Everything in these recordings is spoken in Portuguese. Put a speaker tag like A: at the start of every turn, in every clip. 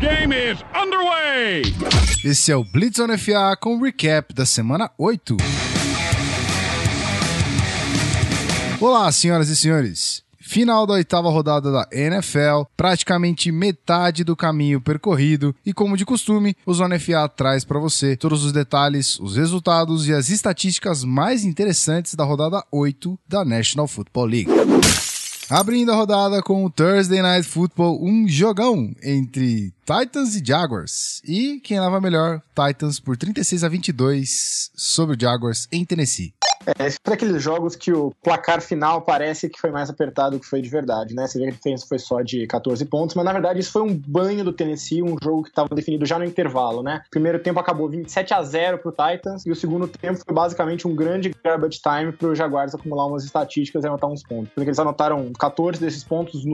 A: game is underway!
B: Esse é o Blitz on FA com o recap da semana 8. Olá, senhoras e senhores. Final da oitava rodada da NFL, praticamente metade do caminho percorrido e, como de costume, o Zona FA traz para você todos os detalhes, os resultados e as estatísticas mais interessantes da rodada 8 da National Football League. Abrindo a rodada com o Thursday Night Football, um jogão entre Titans e Jaguars. E quem leva melhor, Titans por 36 a 22 sobre o Jaguars em Tennessee.
C: É, esse foi aqueles jogos que o placar final parece que foi mais apertado do que foi de verdade, né? Você vê que a diferença foi só de 14 pontos, mas na verdade isso foi um banho do Tennessee, um jogo que estava definido já no intervalo, né? O primeiro tempo acabou 27 a 0 pro Titans e o segundo tempo foi basicamente um grande garbage time pro Jaguars acumular umas estatísticas e anotar uns pontos. Porque eles anotaram 14 desses pontos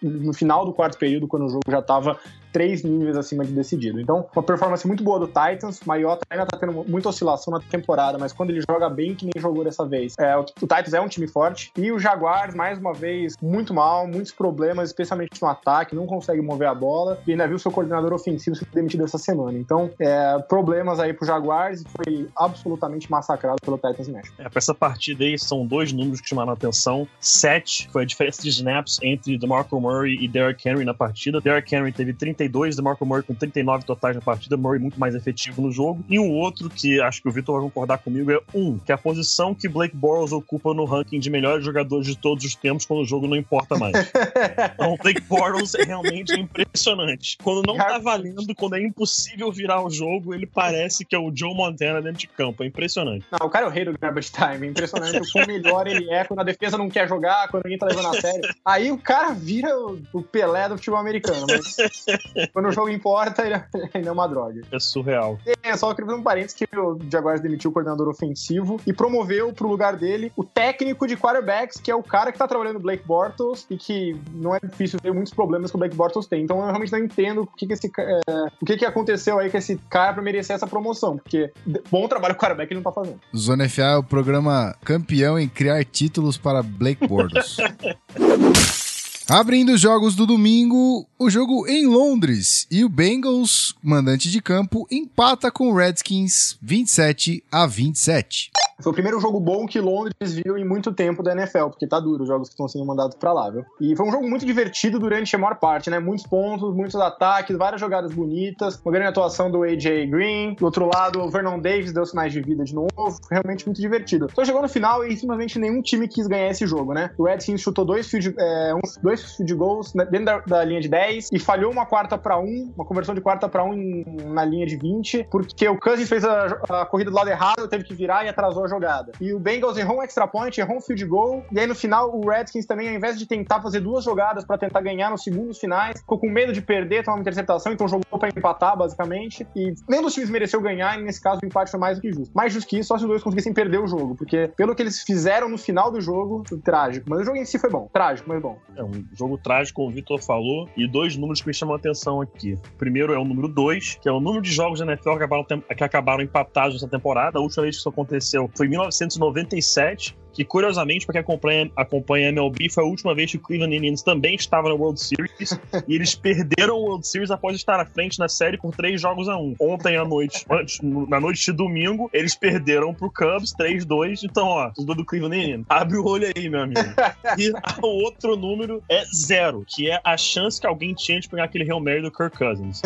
C: no final do quarto período, quando o jogo já estava três níveis acima de decidido. Então, uma performance muito boa do Titans. O Mariota ainda tá tendo muita oscilação na temporada, mas quando ele joga bem, que nem jogou dessa vez. É, o, o Titans é um time forte. E o Jaguars, mais uma vez, muito mal, muitos problemas, especialmente no ataque, não consegue mover a bola. E ainda viu seu coordenador ofensivo ser demitido essa semana. Então, é, problemas aí pro Jaguars e foi absolutamente massacrado pelo Titans México.
D: É, pra essa partida aí, são dois números que chamaram a atenção. Sete foi a diferença de snaps entre DeMarco Murray e Derrick Henry na partida. Derrick Henry teve 30 32, DeMarco Murray com 39 totais na partida, Murray muito mais efetivo no jogo. E um outro que acho que o Vitor vai concordar comigo é um, que é a posição que Blake Bortles ocupa no ranking de melhores jogadores de todos os tempos quando o jogo não importa mais. então, Blake Bortles é realmente impressionante. Quando não tá valendo, quando é impossível virar o jogo, ele parece que é o Joe Montana dentro de campo. É impressionante.
C: Não, o cara é o rei do garbage time. É impressionante o quão melhor ele é quando a defesa não quer jogar, quando ninguém tá levando a sério. Aí o cara vira o Pelé do futebol americano. Mas quando o jogo importa, ele ainda é uma droga.
D: É surreal.
C: É, só queria fazer um parênteses que o Jaguars demitiu o coordenador ofensivo e promoveu pro lugar dele o técnico de quarterbacks, que é o cara que tá trabalhando o Blake Bortles e que não é difícil ver muitos problemas que o Blake Bortles tem. Então eu realmente não entendo o que, que esse é, o que, que aconteceu aí com esse cara pra merecer essa promoção, porque bom trabalho o quarterback ele não tá fazendo.
B: Zona FA é o programa campeão em criar títulos para Blake Bortles. Abrindo os jogos do domingo, o jogo em Londres e o Bengals, mandante de campo, empata com o Redskins 27 a 27.
C: Foi o primeiro jogo bom que Londres viu em muito tempo da NFL, porque tá duro os jogos que estão sendo mandados para lá, viu? E foi um jogo muito divertido durante a maior parte, né? Muitos pontos, muitos ataques, várias jogadas bonitas, uma grande atuação do AJ Green. Do outro lado, o Vernon Davis deu sinais de vida de novo. Foi realmente muito divertido. Só chegou no final e simplesmente nenhum time quis ganhar esse jogo, né? O Redskins chutou dois field, é, uns, dois field goals dentro da, da, linha de 10 e falhou uma quarta para um, uma conversão de quarta para um na linha de 20, porque o Cousins fez a, a corrida do lado errado, teve que virar e atrasou a jogada. E o Bengals errou um extra point, errou um field goal. E aí no final o Redskins também, ao invés de tentar fazer duas jogadas para tentar ganhar nos segundos finais, ficou com medo de perder, tomar uma interceptação, então jogou para empatar basicamente. E nenhum dos times mereceu ganhar, e nesse caso o empate foi mais do que justo. Mais justo que isso, só se os dois conseguissem perder o jogo, porque pelo que eles fizeram no final do jogo, foi trágico. Mas o jogo em si foi bom, trágico, mas bom.
D: É um jogo trágico, o Vitor falou, e dois números que me chamam a atenção aqui. O primeiro é o número 2, que é o número de jogos da NFL que acabaram, que acabaram empatados nessa temporada. A última vez que isso aconteceu foi em 1997 que curiosamente, para quem acompanha, acompanha a MLB, foi a última vez que o Cleveland Indians também estava na World Series e eles perderam o World Series após estar à frente na série por três jogos a um. Ontem à noite, na noite de domingo, eles perderam pro Cubs 3-2. Então, ó, tudo do Cleveland Indians. Abre o olho aí, meu amigo. E o outro número é zero, que é a chance que alguém tinha de pegar aquele Real Mary do Kirk Cousins.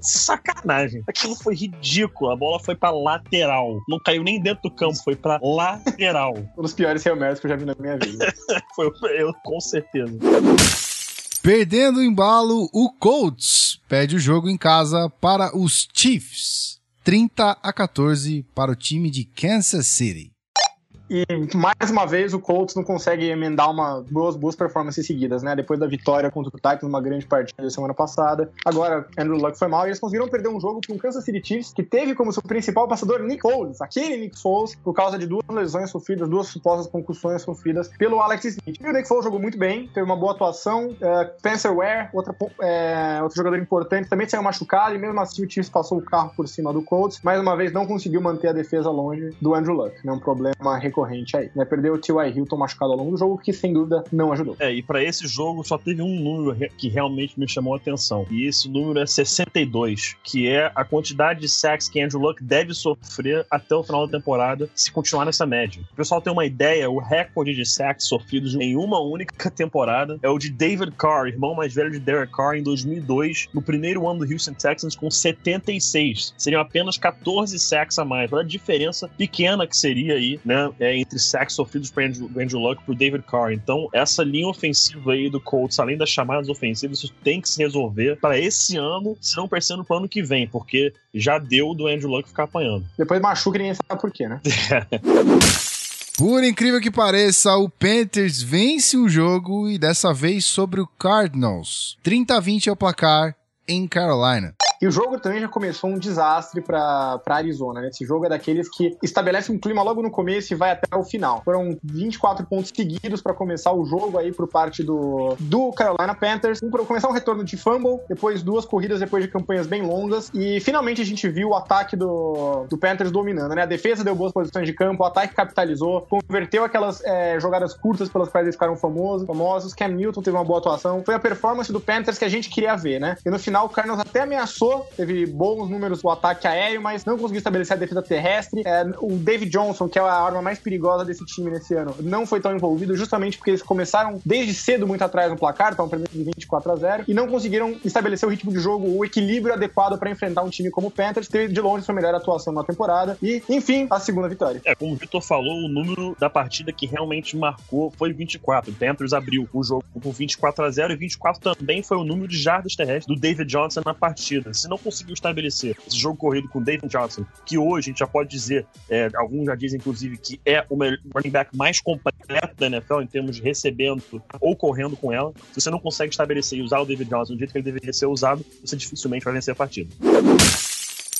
D: Sacanagem. Aquilo foi ridículo. A bola foi pra lateral. Não caiu nem dentro do campo, foi pra lateral.
C: Piores Hail Marys que eu já vi na minha vida.
D: Foi eu, com certeza.
B: Perdendo o embalo, o Colts pede o jogo em casa para os Chiefs. 30 a 14 para o time de Kansas City.
C: E mais uma vez o Colts não consegue emendar uma duas boas performances seguidas, né? Depois da vitória contra o Titans numa grande partida semana passada. Agora Andrew Luck foi mal e eles conseguiram perder um jogo com o Kansas City Chiefs, que teve como seu principal passador Nick Foles, aquele Nick Foles, por causa de duas lesões sofridas, duas supostas concussões sofridas pelo Alex Smith. E o Nick Foles jogou muito bem, teve uma boa atuação. Uh, Spencer Ware, outra, é, outro jogador importante, também saiu machucado e mesmo assim o Chiefs passou o carro por cima do Colts. Mais uma vez não conseguiu manter a defesa longe do Andrew Luck, né? Um problema recorrente recorrente aí. Né? Perdeu o T.Y. Hilton machucado ao longo do jogo, que sem dúvida não ajudou.
D: É, e para esse jogo só teve um número que realmente me chamou a atenção. E esse número é 62, que é a quantidade de sacks que Andrew Luck deve sofrer até o final da temporada se continuar nessa média. O pessoal tem uma ideia, o recorde de sacks sofridos em uma única temporada é o de David Carr, irmão mais velho de Derek Carr, em 2002, no primeiro ano do Houston Texans, com 76. Seriam apenas 14 sacks a mais. Olha a diferença pequena que seria aí, né, é, entre sacks sofridos por Andrew, Andrew Luck e por David Carr. Então, essa linha ofensiva aí do Colts, além das chamadas ofensivas, isso tem que se resolver para esse ano, se não pensando pro ano que vem, porque já deu do Andrew Luck ficar apanhando.
C: Depois machuca e ninguém sabe por quê, né?
B: Por incrível que pareça, o Panthers vence um jogo e dessa vez sobre o Cardinals. 30 a 20 é o placar em Carolina.
C: E o jogo também já começou um desastre para Arizona. Né? Esse jogo é daqueles que estabelece um clima logo no começo e vai até o final. Foram 24 pontos seguidos para começar o jogo aí por parte do, do Carolina Panthers. Um, começar um retorno de fumble, depois duas corridas depois de campanhas bem longas. E finalmente a gente viu o ataque do, do Panthers dominando. Né? A defesa deu boas posições de campo, o ataque capitalizou, converteu aquelas é, jogadas curtas pelas quais eles ficaram famosos, famosos. Cam Newton teve uma boa atuação. Foi a performance do Panthers que a gente queria ver, né? E no final o Cardinals até ameaçou teve bons números no ataque aéreo, mas não conseguiu estabelecer a defesa terrestre. É, o David Johnson, que é a arma mais perigosa desse time nesse ano, não foi tão envolvido, justamente porque eles começaram desde cedo muito atrás no placar, estavam perdendo de 24 a 0 e não conseguiram estabelecer o ritmo de jogo, o equilíbrio adequado para enfrentar um time como o Panthers. Teve de longe sua melhor atuação na temporada e, enfim, a segunda vitória.
D: É, como o Vitor falou, o número da partida que realmente marcou foi 24. O Panthers abriu o jogo por 24 a 0 e 24 também foi o número de jardas terrestres do David Johnson na partida se não conseguiu estabelecer esse jogo corrido com David Johnson, que hoje a gente já pode dizer, é, alguns já dizem inclusive que é o running back mais completo da NFL em termos de recebendo ou correndo com ela, se você não consegue estabelecer e usar o David Johnson do jeito que ele deveria ser usado, você dificilmente vai vencer a partida.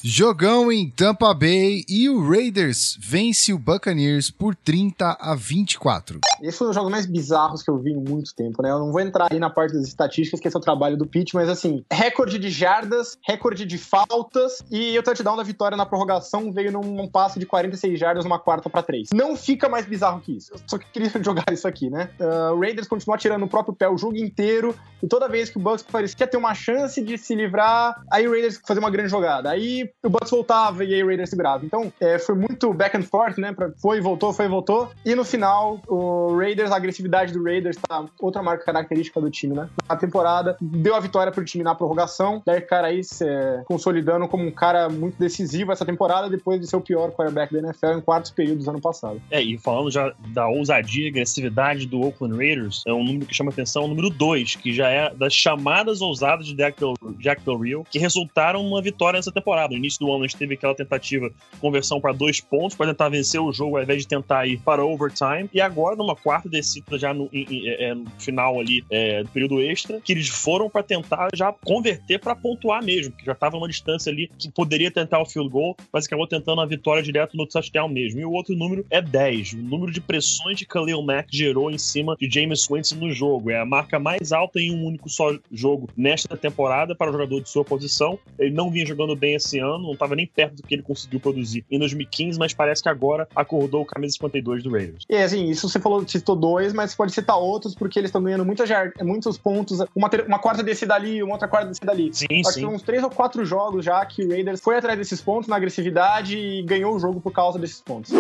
B: Jogão em Tampa Bay e o Raiders vence o Buccaneers por 30 a 24.
C: Esse foi um dos jogos mais bizarros que eu vi em muito tempo, né? Eu não vou entrar aí na parte das estatísticas, que esse é o trabalho do Pitt, mas assim, recorde de jardas, recorde de faltas e o touchdown da vitória na prorrogação veio num, num passe de 46 jardas, uma quarta para três. Não fica mais bizarro que isso. Eu só queria jogar isso aqui, né? Uh, o Raiders continua tirando o próprio pé o jogo inteiro e toda vez que o Bucks parecia ter uma chance de se livrar, aí o Raiders fazer uma grande jogada. Aí o Bucks voltava e aí o Raiders segurava. Então, é, foi muito back and forth, né? Pra, foi voltou, foi voltou. E no final, o Raiders, a agressividade do Raiders tá outra marca característica do time, né? Na temporada, deu a vitória pro time na prorrogação. Daí, cara aí se é, consolidando como um cara muito decisivo essa temporada, depois de ser o pior quarterback da NFL em quartos períodos ano passado.
D: É, e falando já da ousadia e agressividade do Oakland Raiders, é um número que chama atenção, o número 2, que já é das chamadas ousadas de Jack Del, Jack Del Rio, que resultaram numa vitória nessa temporada. Início do ano, a gente teve aquela tentativa de conversão para dois pontos, para tentar vencer o jogo ao invés de tentar ir para overtime. E agora, numa quarta descida, já no, em, em, é, no final ali é, do período extra, que eles foram para tentar já converter para pontuar mesmo, que já estava numa distância ali que poderia tentar o field goal, mas acabou tentando a vitória direto no touchdown mesmo. E o outro número é 10. O número de pressões que Khalil Mack gerou em cima de James Winston no jogo. É a marca mais alta em um único só jogo nesta temporada para o jogador de sua posição. Ele não vinha jogando bem esse ano, não estava nem perto do que ele conseguiu produzir em 2015, mas parece que agora acordou o camisa 52 do Raiders.
C: E assim, isso você falou, citou dois, mas pode citar outros, porque eles estão ganhando muita, muitos pontos, uma, uma quarta descida ali, uma outra quarta descida ali.
D: Sim,
C: Acho
D: sim.
C: que uns três ou quatro jogos já que o Raiders foi atrás desses pontos na agressividade e ganhou o jogo por causa desses pontos.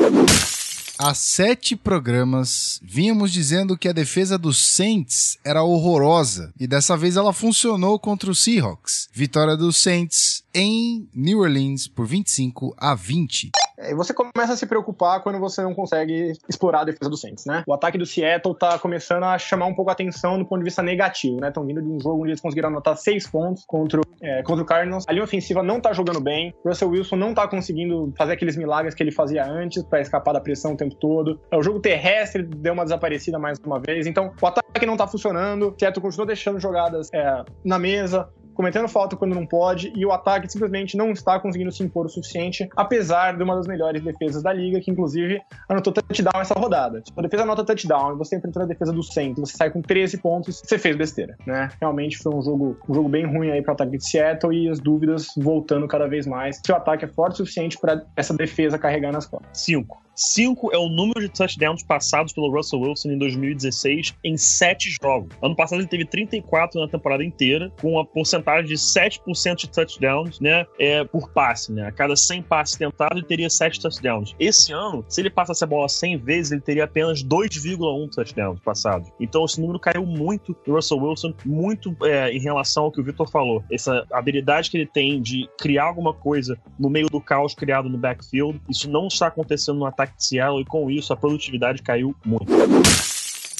B: Há sete programas, vínhamos dizendo que a defesa dos Saints era horrorosa e dessa vez ela funcionou contra os Seahawks. Vitória dos Saints em New Orleans por 25 a 20.
C: E você começa a se preocupar quando você não consegue explorar a defesa do Saints, né? O ataque do Seattle tá começando a chamar um pouco a atenção do ponto de vista negativo, né? Estão vindo de um jogo onde eles conseguiram anotar seis pontos contra, é, contra o Cardinals. A linha ofensiva não tá jogando bem. Russell Wilson não tá conseguindo fazer aqueles milagres que ele fazia antes para escapar da pressão o tempo todo. O jogo terrestre deu uma desaparecida mais uma vez. Então, o ataque não tá funcionando. O Seattle continua deixando jogadas é, na mesa cometendo falta quando não pode, e o ataque simplesmente não está conseguindo se impor o suficiente, apesar de uma das melhores defesas da liga, que inclusive anotou touchdown essa rodada. Se a defesa anota touchdown e você enfrentando a defesa do centro, você sai com 13 pontos, você fez besteira, né? Realmente foi um jogo, um jogo bem ruim aí para o ataque de Seattle e as dúvidas voltando cada vez mais. Se o ataque é forte o suficiente para essa defesa carregar nas costas.
D: Cinco. 5 é o número de touchdowns passados pelo Russell Wilson em 2016 em 7 jogos. Ano passado ele teve 34 na temporada inteira, com uma porcentagem de 7% de touchdowns, né, é, por passe, né? A cada 100 passes tentados, ele teria 7 touchdowns. Esse ano, se ele passasse a bola 100 vezes, ele teria apenas 2,1 touchdowns passados. Então esse número caiu muito do Russell Wilson, muito é, em relação ao que o Victor falou. Essa habilidade que ele tem de criar alguma coisa no meio do caos criado no backfield, isso não está acontecendo no ataque e com isso a produtividade caiu muito.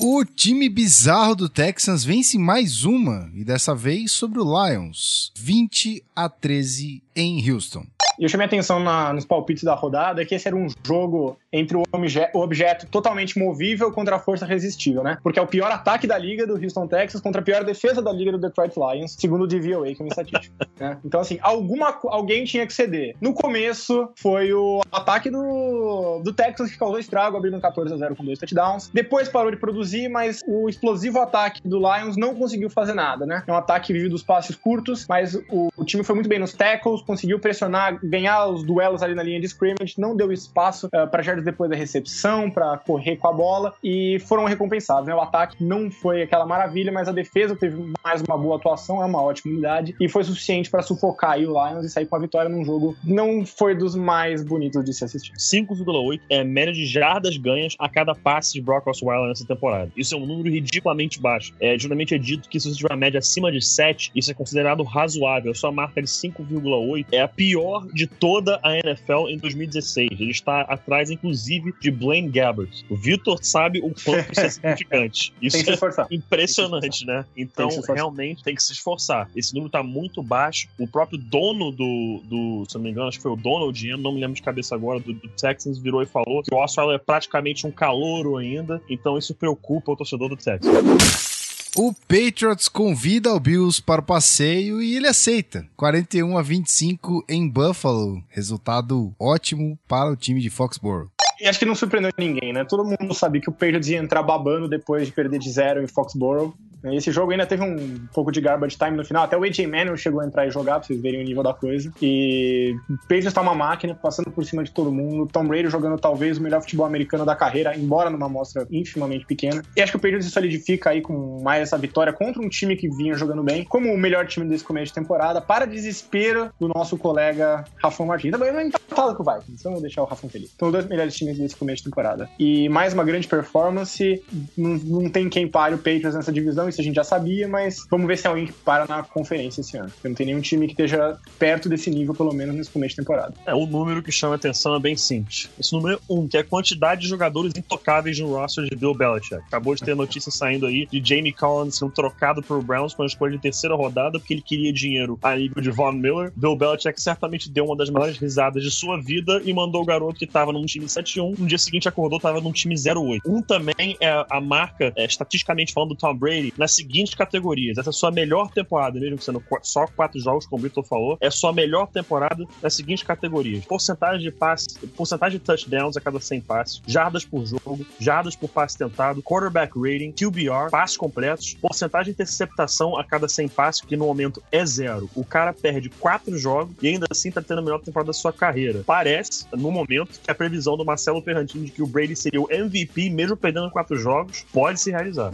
B: O time bizarro do Texans vence mais uma, e dessa vez sobre o Lions, 20 a 13 em Houston.
C: E eu chamei atenção na, nos palpites da rodada que esse era um jogo entre o, obje, o, objeto totalmente movível contra a força resistível, né? Porque é o pior ataque da liga do Houston Texas contra a pior defesa da liga do Detroit Lions, segundo o DVOA, que é uma estatística. né? Então, assim, alguma, alguém tinha que ceder. No começo, foi o ataque do, do Texas que causou estrago, abrindo 14 a 0 com dois touchdowns. Depois parou de produzir, mas o explosivo ataque do Lions não conseguiu fazer nada, né? É um ataque que vive dos passes curtos, mas o, o time foi muito bem nos tackles, conseguiu pressionar ganhar os duelos ali na linha de scrimmage, não deu espaço uh, para jardas depois da recepção, para correr com a bola e foram recompensados. Né? O ataque não foi aquela maravilha, mas a defesa teve mais uma boa atuação, é uma ótima unidade e foi suficiente para sufocar o Lions e sair com a vitória num jogo não foi dos mais bonitos de se assistir.
D: 5,8 é média de jardas ganhas a cada passe de Brock Osweiler nessa temporada. Isso é um número ridiculamente baixo. É, geralmente é dito que se você tiver uma média acima de 7, isso é considerado razoável. A marca de 5,8 é a pior de toda a NFL em 2016. Ele está atrás, inclusive, de Blaine Gabbert. O Victor sabe o quanto isso é significante. Isso é impressionante, né? Então, tem realmente tem que se esforçar. Esse número está muito baixo. O próprio dono do, do, se não me engano, acho que foi o dono ou GM, não me lembro de cabeça agora, do, do Texans, virou e falou que o Osweiler é praticamente um calouro ainda. Então, isso preocupa o torcedor do Texans.
B: O Patriots convida o Bills para o passeio e ele aceita. 41 a 25 em Buffalo. Resultado ótimo para o time de Foxborough.
C: E acho que não surpreendeu ninguém, né? Todo mundo sabia que o Patriots ia entrar babando depois de perder de zero em Foxborough. Esse jogo ainda teve um pouco de garbage time no final. Até o AJ Manuel chegou a entrar e jogar, pra vocês verem o nível da coisa. E Patriots tá uma máquina, passando por cima de todo mundo. Tom Brady jogando talvez o melhor futebol americano da carreira, embora numa amostra infimamente pequena. E acho que o Patriots se solidifica aí com mais essa vitória contra um time que vinha jogando bem, como o melhor time desse começo de temporada, para desespero do nosso colega Rafão Martins. Também não empatado com o Vikings, então vou deixar o Rafão feliz. São os dois melhores times desse começo de temporada. E mais uma grande performance. Não, não tem quem pare o Patriots nessa divisão isso a gente já sabia, mas vamos ver se é alguém que para na conferência esse ano. Porque não tem nenhum time que esteja perto desse nível, pelo menos nesse começo de temporada.
D: É, o número que chama atenção é bem simples. Esse número é um, que é a quantidade de jogadores intocáveis no roster de Bill Belichick. Acabou de ter notícia saindo aí de Jamie Collins sendo trocado pro Browns com a escolha de terceira rodada porque ele queria dinheiro a nível de Von Miller. Bill Belichick certamente deu uma das maiores risadas de sua vida e mandou o garoto que tava num time 7-1, no dia seguinte acordou, tava num time 0-8. Um também é a marca, é, estatisticamente falando, do Tom Brady, na seguinte seguintes categorias. Essa é a sua melhor temporada, mesmo sendo só quatro jogos, como o Vitor falou, é a sua melhor temporada nas seguintes categorias: porcentagem de passes, porcentagem de touchdowns a cada 100 passes, jardas por jogo, jardas por passe tentado, quarterback rating, QBR, passes completos, porcentagem de interceptação a cada 100 passes, que no momento é zero. O cara perde quatro jogos e ainda assim tá tendo a melhor temporada da sua carreira. Parece, no momento, que a previsão do Marcelo Ferrantini de que o Brady seria o MVP, mesmo perdendo quatro jogos, pode se realizar.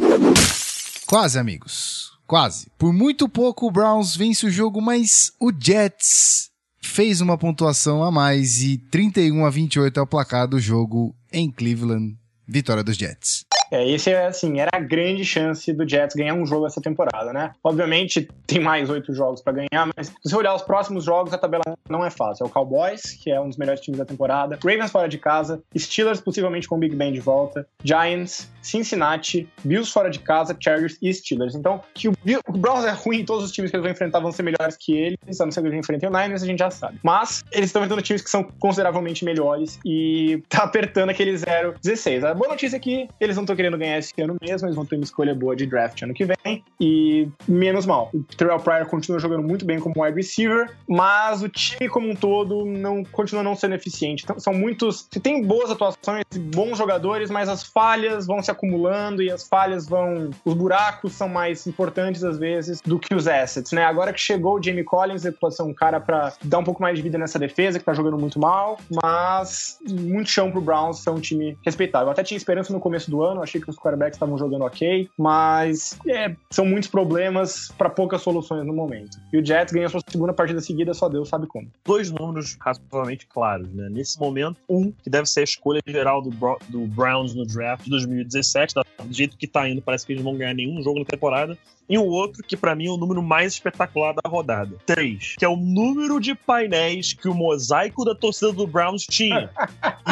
B: Quase, amigos. Quase. Por muito pouco o Browns vence o jogo, mas o Jets fez uma pontuação a mais e 31 a 28 é o placar do jogo em Cleveland. Vitória dos Jets.
C: É, esse é assim, era a grande chance do Jets ganhar um jogo essa temporada, né? Obviamente tem mais oito jogos para ganhar, mas se você olhar os próximos jogos, a tabela não é fácil. É o Cowboys, que é um dos melhores times da temporada, Ravens fora de casa, Steelers possivelmente com o Big Ben de volta, Giants, Cincinnati, Bills fora de casa, Chargers e Steelers. Então, que o, o Browns é ruim, todos os times que eles vão enfrentar vão ser melhores que eles, a não ser que eles enfrentem o Niners, a gente já sabe. Mas eles estão enfrentando times que são consideravelmente melhores e tá apertando aquele 0-16. A boa notícia é que eles não estão querendo ganhar esse ano mesmo, eles vão ter uma escolha boa de draft ano que vem. E menos mal. O Terrell Pryor continua jogando muito bem como wide receiver, mas o time como um todo não continua não sendo eficiente. Então, são muitos. Você tem boas atuações, bons jogadores, mas as falhas vão se acumulando e as falhas vão. Os buracos são mais importantes às vezes do que os assets, né? Agora que chegou o Jamie Collins, ele pode ser um cara para dar um pouco mais de vida nessa defesa, que tá jogando muito mal, mas muito chão pro Browns ser um time respeitável. Eu até tinha esperança no começo do ano, achei que os quarterbacks estavam jogando ok, mas é, são muitos problemas para poucas soluções no momento. E o Jets ganha sua segunda partida seguida, só Deus sabe como.
D: Dois números razoavelmente claros, né? Nesse momento, um, que deve ser a escolha geral do, do Browns no draft de 2017, do jeito que tá indo, parece que eles não vão ganhar nenhum jogo na temporada e um outro que para mim é o número mais espetacular da rodada. Três, que é o número de painéis que o mosaico da torcida do Browns tinha.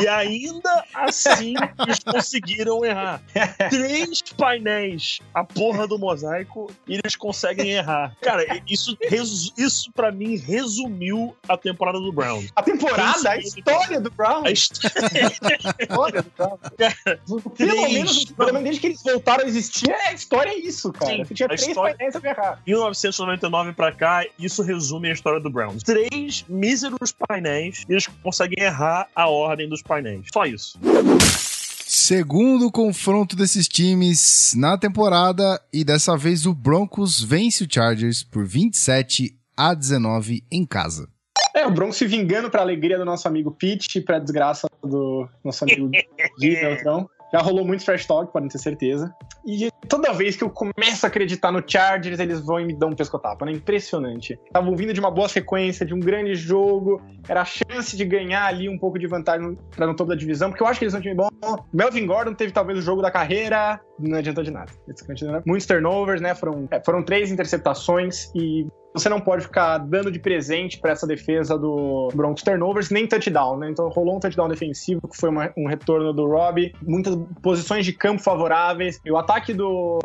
D: e ainda assim eles conseguiram errar. Três painéis, a porra do mosaico, e eles conseguem errar. Cara, isso, isso para mim resumiu a temporada do Browns.
C: A temporada? A história do Browns? A história do Browns. Cara, Pelo menos, pelo menos desde que eles voltaram a existir, a história é isso, cara. Sim, Você tinha três história... a errar.
D: 1999 pra cá, isso resume a história do Browns. Três míseros painéis e eles conseguem errar a ordem dos painéis. Só isso.
B: Segundo confronto desses times na temporada e dessa vez o Broncos vence o Chargers por 27 a 19 em casa.
C: É, o Broncos se vingando pra alegria do nosso amigo Pete e pra desgraça do nosso amigo Gui Beltrão. Já rolou muito trash talk, podem ter certeza. E toda vez que eu começo a acreditar no Chargers, eles vão e me dão um pescotapa, né? Impressionante. Estavam vindo de uma boa sequência, de um grande jogo, era a chance de ganhar ali um pouco de vantagem para no topo da divisão, porque eu acho que eles são um time bom. Melvin Gordon teve talvez o jogo da carreira, não adiantou de nada. Muitos turnovers, né? Foram, é, foram três interceptações e você não pode ficar dando de presente para essa defesa do Broncos turnovers, nem touchdown, né? Então rolou um touchdown defensivo, que foi uma, um retorno do Robbie, muitas posições de campo favoráveis. E o ataque do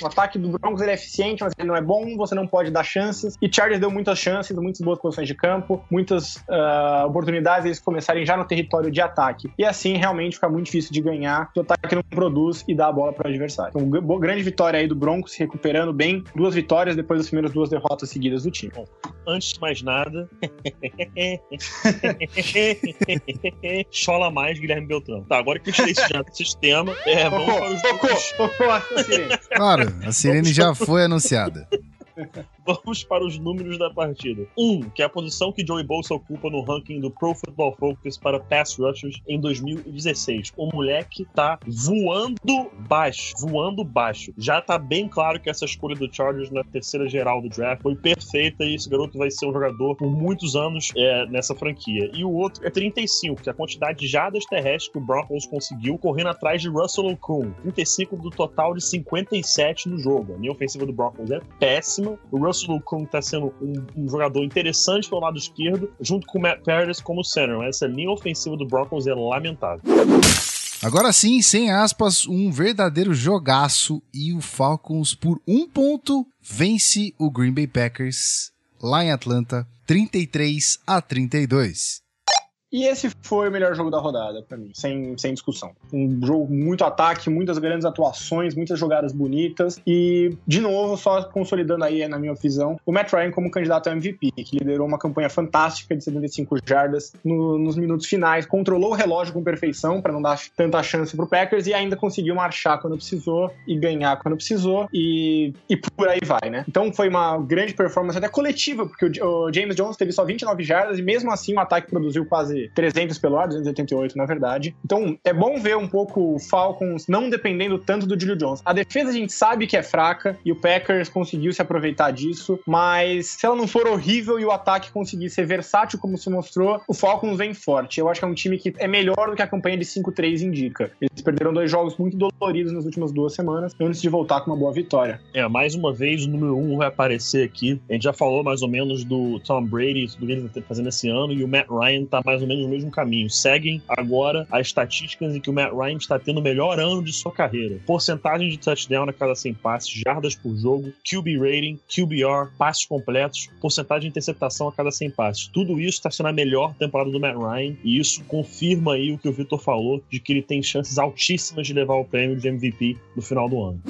C: o ataque do Broncos é eficiente, mas ele não é bom, você não pode dar chances. E Chargers deu muitas chances, muitas boas posições de campo, muitas uh, oportunidades eles começarem já no território de ataque. E assim realmente fica muito difícil de ganhar, o ataque não produz e dá a bola para o adversário. Então, grande vitória aí do Broncos, se recuperando bem, duas vitórias depois das primeiras duas derrotas seguidas seguidas do time. Bom,
D: antes de mais nada, chola mais Guilherme Beltrão. Tá, agora que eu tirei isso já do sistema, é, vamos para os
B: números. Claro, a sirene já foi anunciada.
D: Vamos para os números da partida. Um, que é a posição que Joey Bolsa ocupa no ranking do Pro Football Focus para pass rushers em 2016. O moleque tá voando baixo, voando baixo. Já tá bem claro que essa escolha do Chargers na terceira geral do draft foi perfeita e esse garoto vai ser um jogador por muitos anos é, nessa franquia. E o outro é 35, que é a quantidade de jadas terrestres que o Broncos conseguiu correndo atrás de Russell Okung. 35 do total de 57 no jogo. A linha ofensiva do Broncos é péssima. O Russell Russell Okung está sendo um, um, jogador interessante pelo lado esquerdo, junto com o Matt Paradis como center. Essa linha ofensiva do Broncos é lamentável.
B: Agora sim, sem aspas, um verdadeiro jogaço e o Falcons por um ponto vence o Green Bay Packers lá em Atlanta, 33 a 32.
C: E esse foi o melhor jogo da rodada para mim, sem, sem discussão. Um jogo muito ataque, muitas grandes atuações, muitas jogadas bonitas e, de novo, só consolidando aí, na minha visão, o Matt Ryan como candidato a MVP, que liderou uma campanha fantástica de 75 jardas no, nos minutos finais, controlou o relógio com perfeição para não dar tanta chance pro Packers e ainda conseguiu marchar quando precisou e ganhar quando precisou e, e por aí vai, né? Então foi uma grande performance até coletiva, porque o, o James Jones teve só 29 jardas e mesmo assim o ataque produziu quase 300 pelo ar, 288 na verdade. Então é bom ver um pouco o Falcons não dependendo tanto do Julio Jones. A defesa a gente sabe que é fraca e o Packers conseguiu se aproveitar disso, mas se ela não for horrível e o ataque conseguir ser versátil como se mostrou, o Falcons vem forte. Eu acho que é um time que é melhor do que a campanha de 5-3 indica. Eles perderam dois jogos muito doloridos nas últimas duas semanas antes de voltar com uma boa vitória.
D: É, mais uma vez o número 1 um vai aparecer aqui. A gente já falou mais ou menos do Tom Brady, do que ele tá fazendo esse ano, e o Matt Ryan tá mais ou menos no mesmo caminho. Seguem agora as estatísticas em que o Matt Ryan está tendo o melhor ano de sua carreira. Porcentagem de touchdown a cada 100 passes, jardas por jogo, QB rating, QBR, passes completos, porcentagem de interceptação a cada 100 passes. Tudo isso está sendo a melhor temporada do Matt Ryan e isso confirma aí o que o Victor falou de que ele tem chances altíssimas de levar o prêmio de MVP no final do ano.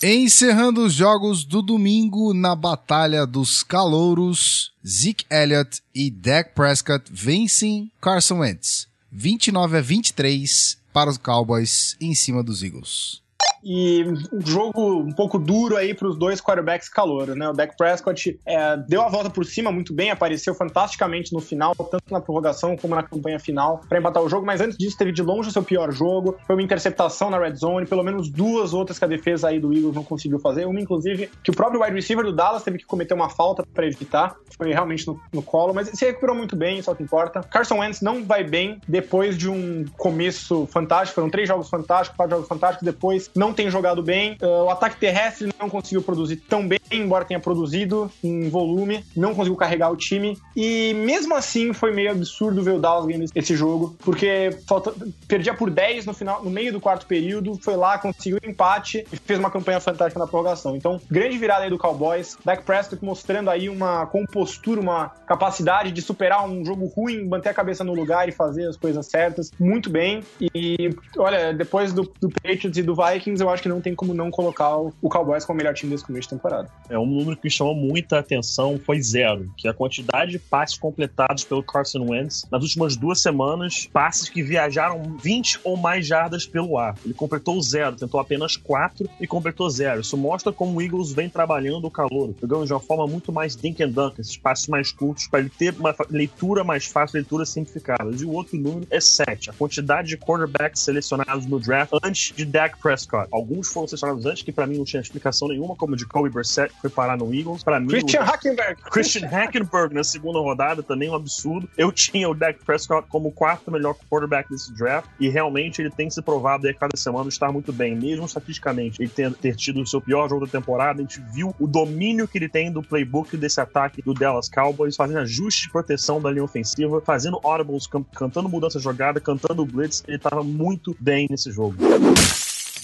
B: Encerrando os jogos do domingo na Batalha dos Calouros, Zeke Elliott e Dak Prescott vencem Carson Wentz 29 a 23 para os Cowboys em cima dos Eagles.
C: E um jogo um pouco duro aí para os dois quarterbacks calouros, né? O Dak Prescott é, deu a volta por cima muito bem, apareceu fantasticamente no final, tanto na prorrogação como na campanha final, para empatar o jogo, mas antes disso teve de longe o seu pior jogo. Foi uma interceptação na red zone, pelo menos duas outras que a defesa aí do Eagles não conseguiu fazer. Uma, inclusive, que o próprio wide receiver do Dallas teve que cometer uma falta para evitar. Foi realmente no, no colo, mas se recuperou muito bem, só que importa. Carson Wentz não vai bem depois de um começo fantástico. Foram três jogos fantásticos, quatro jogos fantásticos. Depois não tem jogado bem. Uh, o ataque terrestre não conseguiu produzir tão bem, embora tenha produzido em volume, não conseguiu carregar o time. E mesmo assim foi meio absurdo ver o Dallas ganhando esse jogo, porque falta, perdia por 10 no final, no meio do quarto período, foi lá, conseguiu empate e fez uma campanha fantástica na prorrogação. Então, grande virada aí do Cowboys. Dak Prescott mostrando aí uma compostura, uma capacidade de superar um jogo ruim, manter a cabeça no lugar e fazer as coisas certas muito bem. E olha, depois do, do Patriots e do Vikings, eu acho que não tem como não colocar o Cowboys como o melhor time desse começo de temporada.
D: É um número que chamou muita atenção foi zero, que é a quantidade de passes completados pelo Carson Wentz nas últimas duas semanas, passes que viajaram 20 ou mais jardas pelo ar. Ele completou zero, tentou apenas quatro e completou zero. Isso mostra como o Eagles vem trabalhando o calor, jogando de uma forma muito mais dink and dunk, esses passes mais curtos, para ele ter uma leitura mais fácil, leitura simplificada. E o outro número é 7, a quantidade de quarterbacks selecionados no draft antes de Dak Prescott. Alguns foram selecionados antes, que para mim não tinha explicação nenhuma, como o de Kobe Brissett, que foi parar no Eagles. Para mim,
C: Christian
D: o...
C: Hackenberg.
D: Christian Hackenberg na segunda rodada também um absurdo. Eu tinha o Dak Prescott como o quarto melhor quarterback desse draft e realmente ele tem se provado aí a cada semana estar muito bem, mesmo estatisticamente ele ter, ter tido o seu pior jogo da temporada. A gente viu o domínio que ele tem do playbook desse ataque do Dallas Cowboys, fazendo ajustes de proteção da linha ofensiva, fazendo audibles, cantando mudança de jogada, cantando blitz. Ele estava muito bem nesse jogo.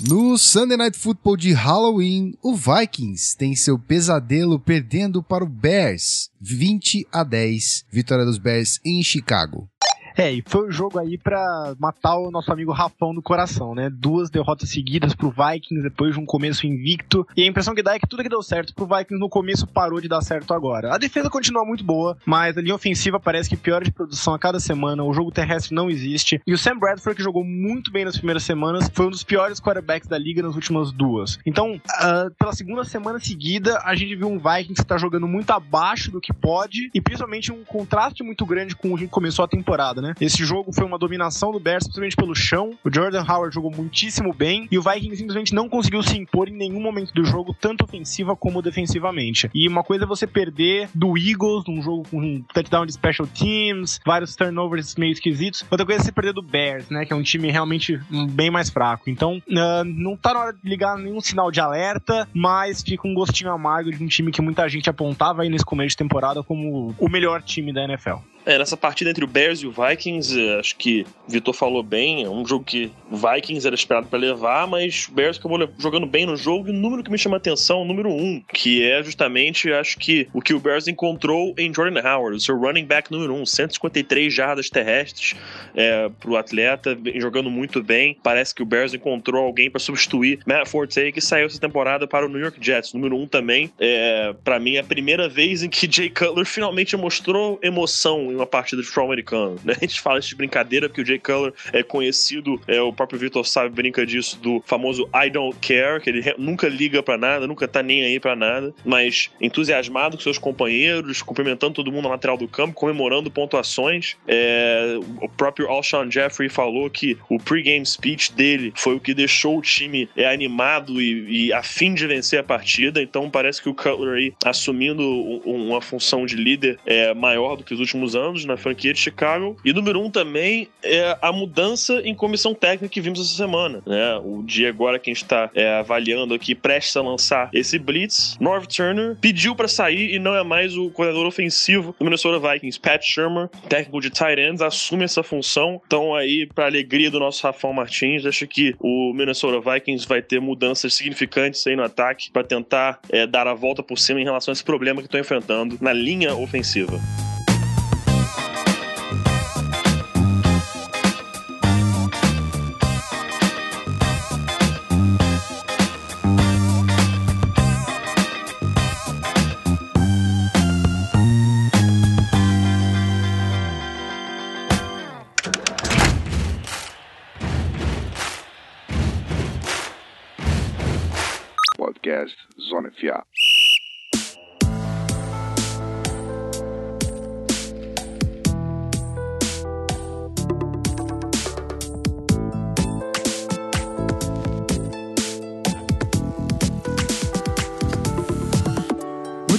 B: No Sunday Night Football de Halloween, o Vikings tem seu pesadelo perdendo para o Bears, 20 a 10, vitória dos Bears em Chicago.
E: É, e foi o um jogo aí pra matar o nosso amigo Rafão do coração, né? Duas derrotas seguidas pro Vikings depois de um começo invicto. E a impressão que dá é que tudo que deu certo pro Vikings no começo parou de dar certo agora. A defesa continua muito boa, mas a linha ofensiva parece que piora de produção a cada semana. O jogo terrestre não existe. E o Sam Bradford, que jogou muito bem nas primeiras semanas, foi um dos piores quarterbacks da liga nas últimas duas. Então, uh, pela segunda semana seguida, a gente viu um Vikings que tá jogando muito abaixo do que pode e principalmente um contraste muito grande com o que começou a temporada, né? Esse jogo foi uma dominação do Bears, principalmente pelo chão. O Jordan Howard jogou muitíssimo bem e o Vikings simplesmente não conseguiu se impor em nenhum momento do jogo, tanto ofensiva como defensivamente. E uma coisa é você perder do Eagles, num jogo com um touchdown de special teams, vários turnovers meio esquisitos. Outra coisa é você perder do Bears, né, que é um time realmente bem mais fraco. Então, uh, não tá na hora de ligar nenhum sinal de alerta, mas fica um gostinho amargo de um time que muita gente apontava aí nesse começo de temporada como o melhor time da NFL.
F: É, nessa partida entre o Bears e o Vikings, é, acho que o Vitor falou bem, é um jogo que o Vikings era esperado para levar, mas o Bears acabou jogando bem no jogo. E o número que me chama a atenção, o número um, que é justamente, acho que o que o Bears encontrou em Jordan Howard, o seu running back número um, 153 jardas terrestres é, pro atleta, jogando muito bem. Parece que o Bears encontrou alguém para substituir Matt Forte, que saiu essa temporada para o New York Jets. Número um também, é, para mim, é a primeira vez em que Jay Cutler finalmente mostrou emoção em uma partida de futebol americano. Né? A gente fala isso de brincadeira, porque o Jay Cutler é conhecido, é, o próprio Victor sabe, brinca disso, do famoso I don't care, que ele nunca liga para nada, nunca tá nem aí para nada, mas entusiasmado com seus companheiros, cumprimentando todo mundo na lateral do campo, comemorando pontuações. É, o próprio Alshon Jeffrey falou que o pre-game speech dele foi o que deixou o time é, animado e, e a fim de vencer a partida, então parece que o Cutler aí assumindo uma função de líder é, maior do que os últimos anos anos na franquia de Chicago. E número um também é a mudança em comissão técnica que vimos essa semana. Né? O dia agora que a gente está é, avaliando aqui, prestes a lançar esse Blitz, Norv Turner pediu para sair e não é mais o coordenador ofensivo do Minnesota Vikings. Pat Shermer, técnico de tight ends, assume essa função. Então aí, para alegria do nosso Rafael Martins, acho que o Minnesota Vikings vai ter mudanças significantes aí no ataque para tentar é, dar a volta por cima em relação a esse problema que estão enfrentando na linha ofensiva.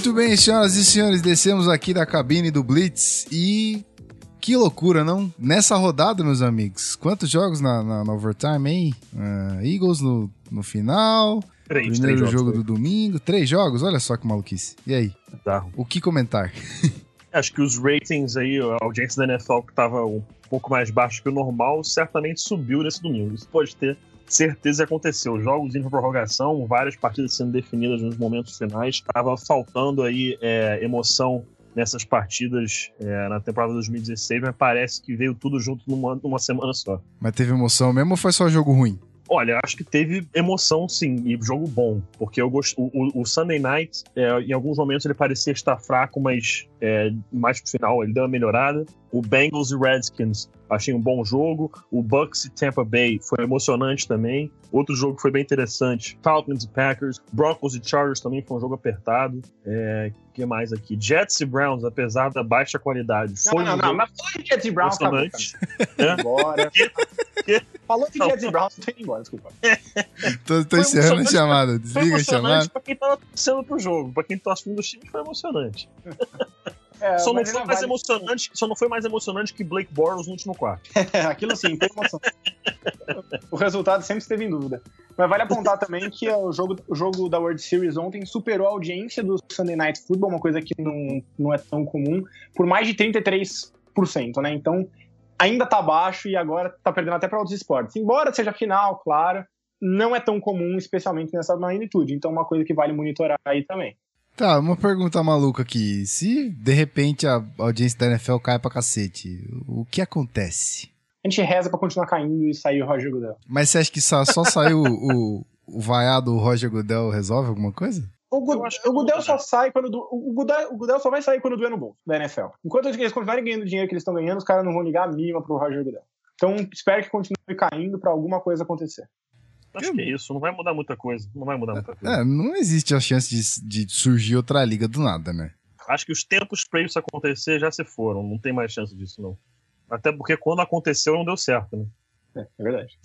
B: Muito bem, senhoras e senhores, descemos aqui da cabine do Blitz e. Que loucura, não? Nessa rodada, meus amigos, quantos jogos na, na, na overtime, hein? Ah, Eagles no, no final,
D: Três,
B: primeiro
D: três
B: jogo
D: jogos.
B: do domingo, três jogos? Olha só que maluquice. E aí,
D: Bizarro.
B: o que comentar?
D: Acho que os ratings aí, a audiência da NFL que tava um pouco mais baixo que o normal, certamente subiu nesse domingo. Isso pode ter certeza aconteceu. Jogos pra prorrogação, várias partidas sendo definidas nos momentos finais. Tava faltando aí é, emoção nessas partidas é, na temporada 2016, mas parece que veio tudo junto numa, numa semana só.
B: Mas teve emoção mesmo ou foi só jogo ruim?
D: Olha, acho que teve emoção sim, e jogo bom, porque eu gost... o, o- Sunday Night, é, em alguns momentos ele parecia estar fraco, mas é, mais pro final ele deu uma melhorada. O Bengals e Redskins, achei um bom jogo. O Bucks e Tampa Bay foi emocionante também. Outro jogo que foi bem interessante, Falcons e Packers. Broncos e Chargers também foi um jogo apertado. É, que mais aqui? Jets e Browns, apesar da baixa qualidade, foi
C: não,
D: um
C: não, não, mas de Jets e Browns, cara.
D: emocionante. É?
C: Embora. Falou de
D: Não.
C: Jets e Browns, tô indo embora, desculpa.
B: Tô, tô
D: Foi
B: encerrando a
D: emocionante,
B: chamada.
D: Foi
B: Desliga a
D: emocionante
B: chamada.
D: pra quem tava torcendo pro jogo. Pra quem torce pro um dos times, foi emocionante.
C: É,
D: só, não foi mais
C: vale-
D: emocionante, só não foi mais emocionante que Blake Bortles no último quarto.
C: Aquilo sim, tem emoção. o resultado sempre esteve em dúvida. Mas vale apontar também que o jogo, o jogo da World Series ontem superou a audiência do Sunday Night Football, uma coisa que não, não é tão comum, por mais de 33%, né? Então, ainda tá baixo e agora tá perdendo até para outros esportes. Embora seja final, claro, não é tão comum, especialmente nessa magnitude. Então, uma coisa que vale monitorar aí também.
B: Tá, uma pergunta maluca aqui. Se de repente a audiência da NFL cai pra cacete, o que acontece?
C: A gente reza pra continuar caindo e sair o Roger Goodell.
B: Mas você acha que só, só saiu o, o vaiado Roger Goodell resolve alguma coisa?
C: O, Gu- o Goodell
D: não,
C: só sai quando. do- O Goodell, o Goodell só vai sair quando doer no bolso da NFL. Enquanto eles continuarem ganhando o dinheiro que eles estão ganhando, os caras não vão ligar a mínima pro Roger Goodell. Então, espero que continue caindo pra alguma coisa acontecer.
D: Acho que é isso, não vai mudar muita coisa. Não vai mudar muita coisa.
B: É, não existe a chance de, de surgir outra liga do nada, né?
D: Acho que os tempos pra isso acontecer já se foram. Não tem mais chance disso, não. Até porque quando aconteceu não deu certo, né?
C: É, é verdade.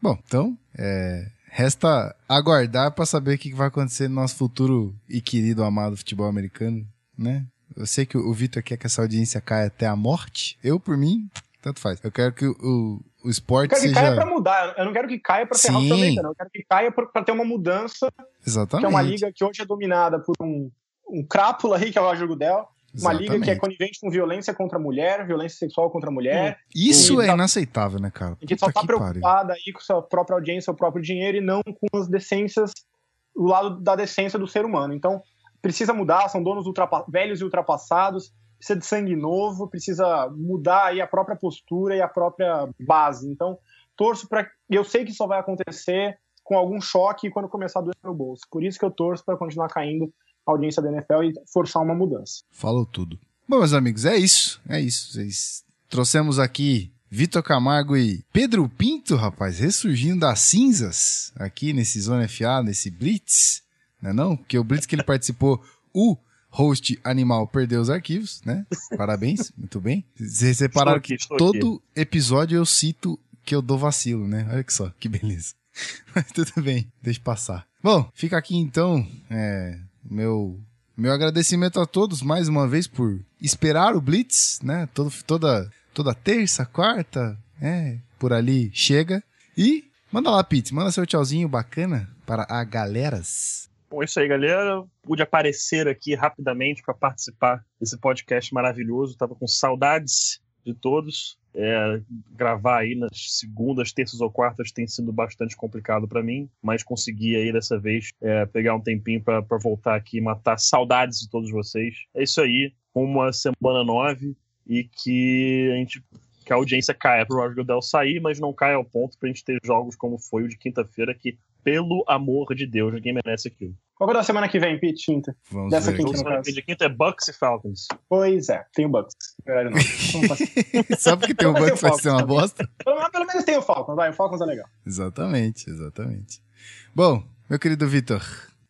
B: Bom, então, é, resta aguardar pra saber o que vai acontecer no nosso futuro e querido amado futebol americano, né? Eu sei que o Vitor quer que essa audiência caia até a morte. Eu, por mim, tanto faz. Eu quero que o, o, o
C: Eu
B: esporte
C: quero que
B: seja.
C: caia pra mudar. Eu não quero que caia pra ferrar o americano. Eu quero que caia pra, pra ter uma mudança,
B: Exatamente.
C: que é uma liga que hoje é dominada por um, um crápula aí, que é o Roger Goodell. Uma liga que é conivente com violência contra a mulher, violência sexual contra a mulher.
B: Isso é
C: tá-
B: inaceitável, né, cara?
C: E que só tá preocupada aí com sua própria audiência, seu próprio dinheiro e não com as decências, o lado da decência do ser humano. Então, precisa mudar, são donos ultrapa- velhos e ultrapassados, precisa de sangue novo, precisa mudar aí a própria postura e a própria base. Então, torço para eu sei que isso só vai acontecer com algum choque quando começar a doer no bolso. Por isso que eu torço para continuar caindo a audiência da NFL e forçar uma mudança.
B: Falou tudo. Bom, meus amigos, é isso. É isso. Vocês trouxemos aqui Vitor Camargo e Pedro Pinto, rapaz, ressurgindo das cinzas aqui nesse Zona FA, nesse Blitz, né não? Porque o Blitz que ele participou, o host animal perdeu os arquivos, né? Parabéns, muito bem. Vocês repararam
D: aqui,
B: que todo episódio eu cito que eu dou vacilo, né? Olha que só, que beleza. Mas tudo bem, deixa passar. Bom, fica aqui então, é, meu meu agradecimento a todos mais uma vez por esperar o Blitz, né? Todo, toda, toda terça, quarta, é, por ali chega. E manda lá, Pete, manda seu tchauzinho bacana para a galeras.
D: Bom, é isso aí, galera. Pude aparecer aqui rapidamente para participar desse podcast maravilhoso. Tava com saudades de todos. É, gravar aí nas segundas, terças ou quartas tem sido bastante complicado para mim, mas consegui aí dessa vez é, pegar um tempinho para voltar aqui e matar saudades de todos vocês. É isso aí, uma semana nove e que a gente que a audiência caia pro Roger Goodell sair, mas não caia ao ponto pra gente ter jogos como foi o de quinta-feira, que, pelo amor de Deus, ninguém merece aquilo.
C: Qual é da semana que vem, Pete? Quinta.
B: Vamos
C: Dessa
B: ver.
C: quinta,
D: de quinta é Bucks e Falcons.
C: Pois é, tem o Bucks. Verdade, não.
B: Só porque tem um
C: tem
B: Bucks
C: o
B: vai ser uma bosta?
C: pelo, pelo menos tem o Falcons, vai. O Falcons é legal.
B: Exatamente, exatamente. Bom, meu querido Vitor,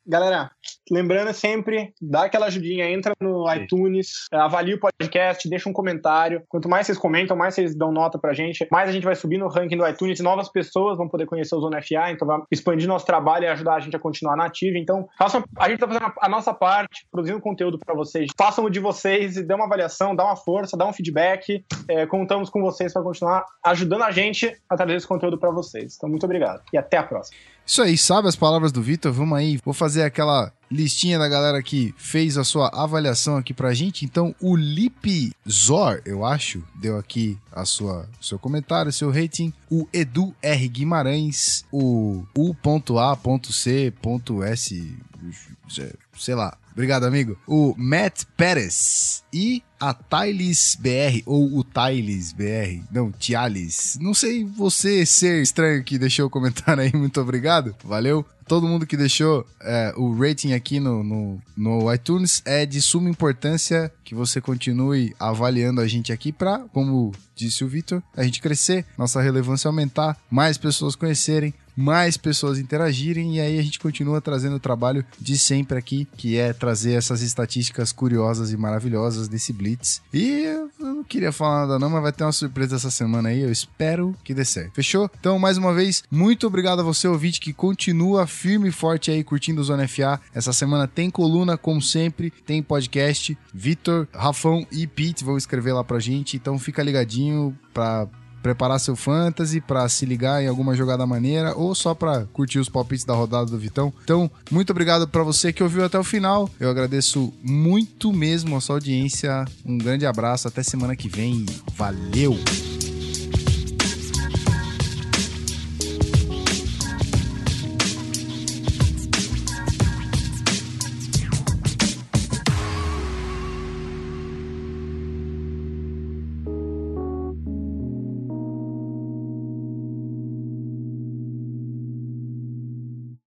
C: Galera, lembrando sempre, dá aquela ajudinha, entra no
D: Sim.
C: iTunes, avalia o podcast, deixa um comentário. Quanto mais vocês comentam, mais vocês dão nota pra gente, mais a gente vai subir no ranking do iTunes novas pessoas vão poder conhecer o Zona FA, então vai expandir nosso trabalho e ajudar a gente a continuar na ativa. Então, façam, a gente tá fazendo a nossa parte, produzindo conteúdo pra vocês. Façam o de vocês e dê uma avaliação, dá uma força, dá um feedback. É, contamos com vocês para continuar ajudando a gente a trazer esse conteúdo pra vocês. Então, muito obrigado e até a próxima.
B: Isso aí, sabe as palavras do Vitor? Vamos aí, vou fazer aquela listinha da galera que fez a sua avaliação aqui pra gente. Então, o Lip Zor, eu acho, deu aqui a sua seu comentário, seu rating. O Edu R Guimarães, o U.A.C.S, sei lá. Obrigado, amigo. O Matt Pérez e a Tylis BR, ou o Tylis BR, não, Tialis. Não sei você ser estranho que deixou o comentário aí, muito obrigado. Valeu. Todo mundo que deixou é, o rating aqui no, no, no iTunes é de suma importância que você continue avaliando a gente aqui para, como disse o Vitor, a gente crescer, nossa relevância aumentar, mais pessoas conhecerem, mais pessoas interagirem e aí a gente continua trazendo o trabalho de sempre aqui, que é trazer essas estatísticas curiosas e maravilhosas desse Blitz. E eu não queria falar nada não, mas vai ter uma surpresa essa semana aí, eu espero que dê certo. Fechou? Então, mais uma vez, muito obrigado a você, ouvinte, que continua firme e forte aí curtindo o Zona FA. Essa semana tem coluna, como sempre, tem podcast. Vitor, Rafão e Pete vão escrever lá pra gente, então fica ligadinho pra preparar seu fantasy para se ligar em alguma jogada maneira ou só para curtir os palpites da rodada do Vitão. Então, muito obrigado para você que ouviu até o final. Eu agradeço muito mesmo a sua audiência. Um grande abraço, até semana que vem. Valeu!